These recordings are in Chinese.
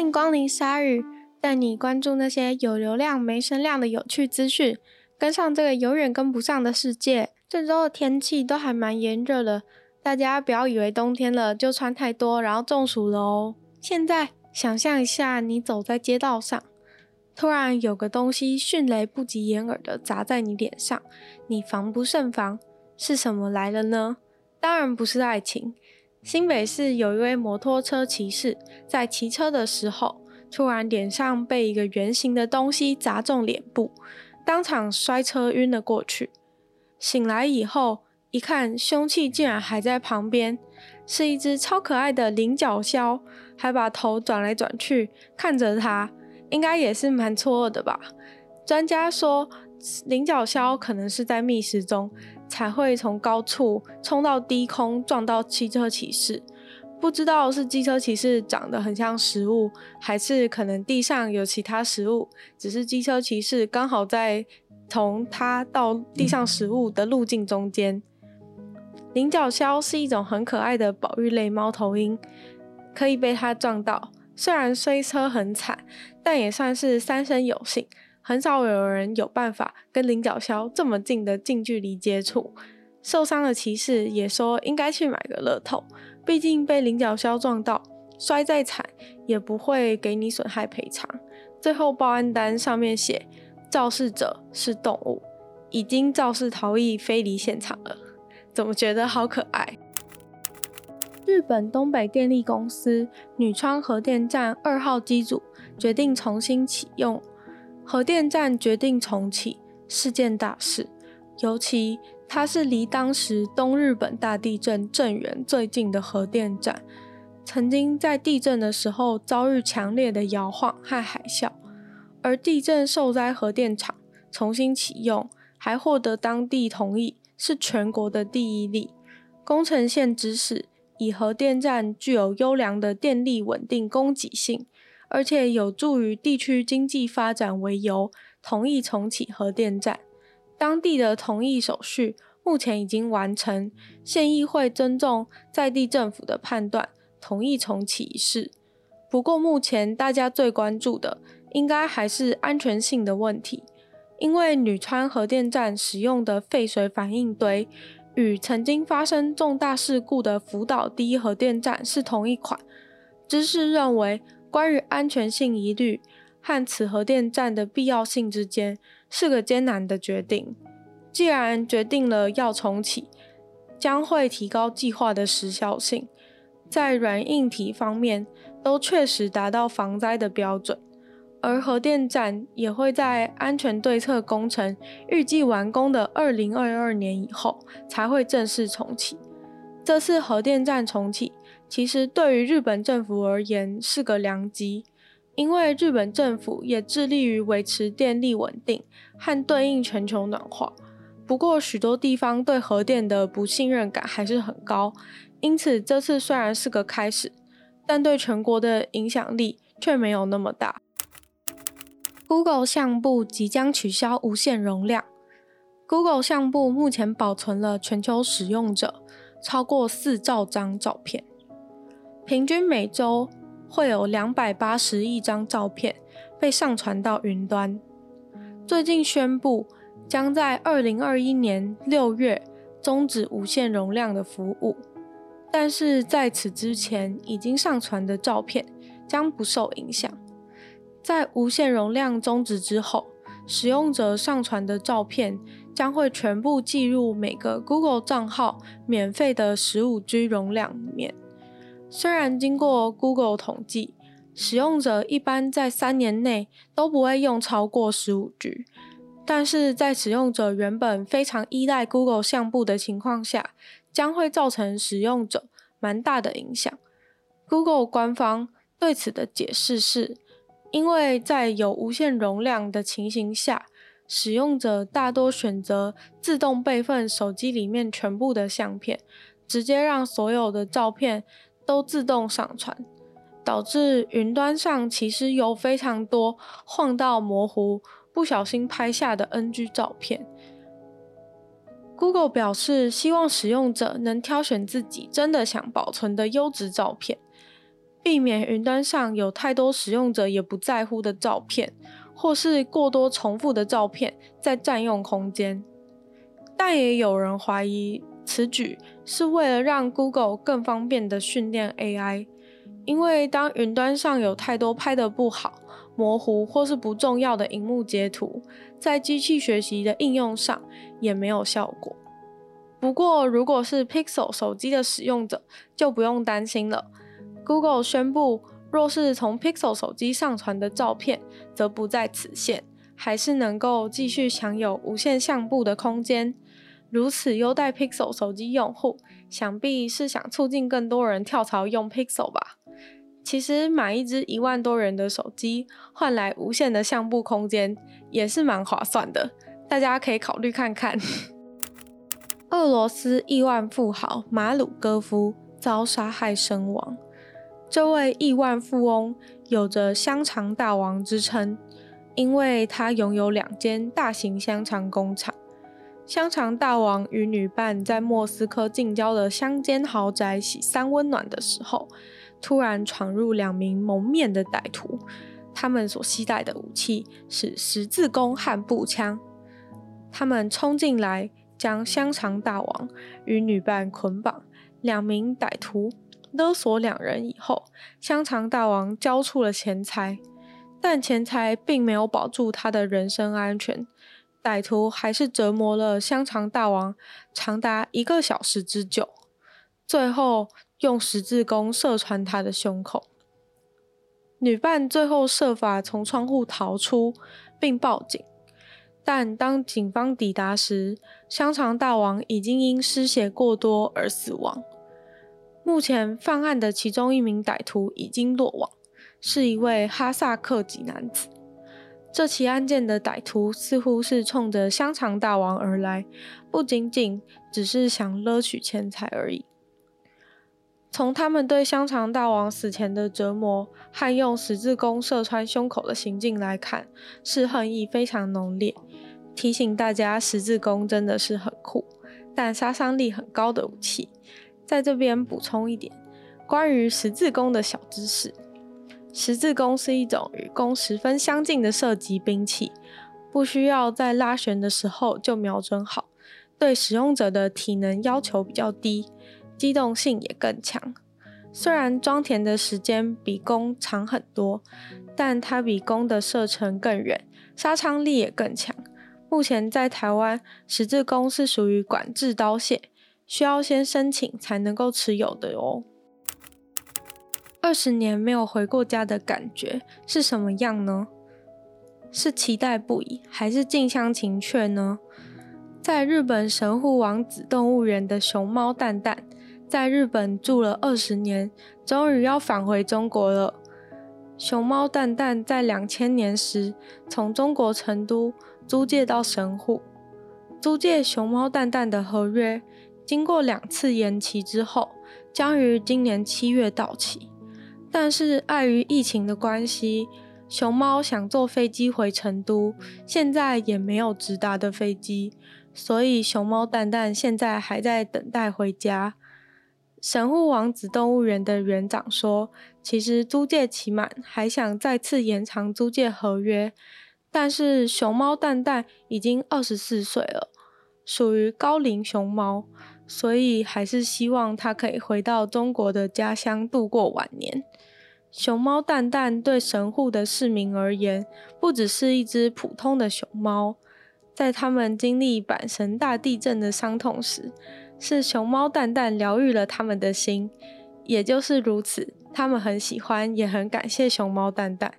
欢迎光临鲨语，带你关注那些有流量没声量的有趣资讯，跟上这个永远跟不上的世界。这周的天气都还蛮炎热的，大家不要以为冬天了就穿太多，然后中暑了哦。现在想象一下，你走在街道上，突然有个东西迅雷不及掩耳的砸在你脸上，你防不胜防，是什么来了呢？当然不是爱情。新北市有一位摩托车骑士，在骑车的时候，突然脸上被一个圆形的东西砸中脸部，当场摔车晕了过去。醒来以后，一看凶器竟然还在旁边，是一只超可爱的菱角鸮，还把头转来转去看着他，应该也是蛮错愕的吧？专家说，菱角鸮可能是在觅食中。才会从高处冲到低空撞到机车骑士，不知道是机车骑士长得很像食物，还是可能地上有其他食物，只是机车骑士刚好在从他到地上食物的路径中间。领角鸮是一种很可爱的保育类猫头鹰，可以被它撞到，虽然摔车很惨，但也算是三生有幸。很少有人有办法跟菱角鸮这么近的近距离接触。受伤的骑士也说应该去买个乐透，毕竟被菱角鸮撞到，摔再惨也不会给你损害赔偿。最后报案单上面写肇事者是动物，已经肇事逃逸飞离现场了。怎么觉得好可爱？日本东北电力公司女川核电站二号机组决定重新启用。核电站决定重启是件大事，尤其它是离当时东日本大地震震源最近的核电站，曾经在地震的时候遭遇强烈的摇晃和海啸，而地震受灾核电厂重新启用，还获得当地同意，是全国的第一例。宫城县指使以核电站具有优良的电力稳定供给性。而且有助于地区经济发展为由，同意重启核电站。当地的同意手续目前已经完成，县议会尊重在地政府的判断，同意重启一事。不过，目前大家最关注的应该还是安全性的问题，因为女川核电站使用的废水反应堆与曾经发生重大事故的福岛第一核电站是同一款。知识认为。关于安全性疑虑和此核电站的必要性之间是个艰难的决定。既然决定了要重启，将会提高计划的时效性，在软硬体方面都确实达到防灾的标准。而核电站也会在安全对策工程预计完工的二零二二年以后才会正式重启。这次核电站重启。其实对于日本政府而言是个良机，因为日本政府也致力于维持电力稳定和对应全球暖化。不过许多地方对核电的不信任感还是很高，因此这次虽然是个开始，但对全国的影响力却没有那么大。Google 相簿即将取消无限容量。Google 相簿目前保存了全球使用者超过四兆张照片。平均每周会有两百八十亿张照片被上传到云端。最近宣布将在二零二一年六月终止无限容量的服务，但是在此之前已经上传的照片将不受影响。在无限容量终止之后，使用者上传的照片将会全部计入每个 Google 账号免费的十五 G 容量里面。虽然经过 Google 统计，使用者一般在三年内都不会用超过十五 G，但是在使用者原本非常依赖 Google 相簿的情况下，将会造成使用者蛮大的影响。Google 官方对此的解释是，因为在有无限容量的情形下，使用者大多选择自动备份手机里面全部的相片，直接让所有的照片。都自动上传，导致云端上其实有非常多晃到模糊、不小心拍下的 NG 照片。Google 表示，希望使用者能挑选自己真的想保存的优质照片。避免云端上有太多使用者也不在乎的照片，或是过多重复的照片在占用空间。但也有人怀疑此举是为了让 Google 更方便地训练 AI，因为当云端上有太多拍得不好、模糊或是不重要的萤幕截图，在机器学习的应用上也没有效果。不过，如果是 Pixel 手机的使用者，就不用担心了。Google 宣布，若是从 Pixel 手机上传的照片，则不在此限，还是能够继续享有无限相簿的空间。如此优待 Pixel 手机用户，想必是想促进更多人跳槽用 Pixel 吧。其实买一支一万多元的手机，换来无限的相簿空间，也是蛮划算的。大家可以考虑看看。俄罗斯亿万富豪马鲁戈夫遭杀害身亡。这位亿万富翁有着“香肠大王”之称，因为他拥有两间大型香肠工厂。香肠大王与女伴在莫斯科近郊的乡间豪宅洗三温暖的时候，突然闯入两名蒙面的歹徒。他们所携带的武器是十字弓和步枪。他们冲进来，将香肠大王与女伴捆绑。两名歹徒勒索两人以后，香肠大王交出了钱财，但钱财并没有保住他的人身安全。歹徒还是折磨了香肠大王长达一个小时之久，最后用十字弓射穿他的胸口。女伴最后设法从窗户逃出，并报警，但当警方抵达时，香肠大王已经因失血过多而死亡。目前犯案的其中一名歹徒已经落网，是一位哈萨克籍男子。这起案件的歹徒似乎是冲着香肠大王而来，不仅仅只是想勒取钱财而已。从他们对香肠大王死前的折磨和用十字弓射穿胸口的行径来看，是恨意非常浓烈。提醒大家，十字弓真的是很酷，但杀伤力很高的武器。在这边补充一点关于十字弓的小知识。十字弓是一种与弓十分相近的射击兵器，不需要在拉弦的时候就瞄准好，对使用者的体能要求比较低，机动性也更强。虽然装填的时间比弓长很多，但它比弓的射程更远，杀伤力也更强。目前在台湾，十字弓是属于管制刀械，需要先申请才能够持有的哦。二十年没有回过家的感觉是什么样呢？是期待不已，还是近乡情怯呢？在日本神户王子动物园的熊猫蛋蛋，在日本住了二十年，终于要返回中国了。熊猫蛋蛋在两千年时从中国成都租借到神户，租借熊猫蛋蛋的合约经过两次延期之后，将于今年七月到期。但是碍于疫情的关系，熊猫想坐飞机回成都，现在也没有直达的飞机，所以熊猫蛋蛋现在还在等待回家。神户王子动物园的园长说，其实租借期满，还想再次延长租借合约，但是熊猫蛋蛋已经二十四岁了，属于高龄熊猫，所以还是希望它可以回到中国的家乡度过晚年。熊猫蛋蛋对神户的市民而言，不只是一只普通的熊猫。在他们经历阪神大地震的伤痛时，是熊猫蛋蛋疗愈了他们的心。也就是如此，他们很喜欢，也很感谢熊猫蛋蛋。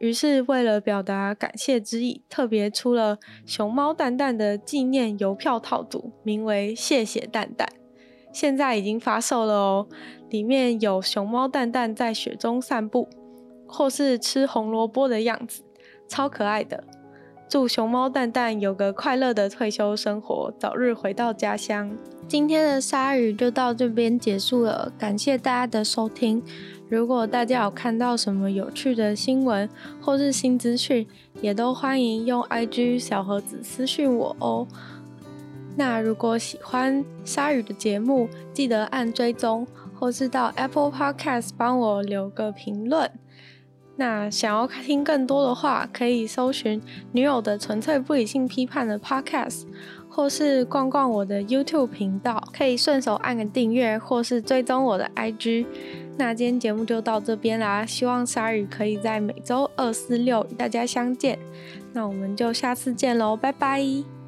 于是，为了表达感谢之意，特别出了熊猫蛋蛋的纪念邮票套组，名为“谢谢蛋蛋”。现在已经发售了哦，里面有熊猫蛋蛋在雪中散步，或是吃红萝卜的样子，超可爱的。祝熊猫蛋蛋有个快乐的退休生活，早日回到家乡。今天的鲨鱼就到这边结束了，感谢大家的收听。如果大家有看到什么有趣的新闻或是新资讯，也都欢迎用 IG 小盒子私讯我哦。那如果喜欢鲨鱼的节目，记得按追踪，或是到 Apple Podcast 帮我留个评论。那想要听更多的话，可以搜寻女友的纯粹不理性批判的 Podcast，或是逛逛我的 YouTube 频道，可以顺手按个订阅，或是追踪我的 IG。那今天节目就到这边啦，希望鲨鱼可以在每周二、四、六与大家相见。那我们就下次见喽，拜拜。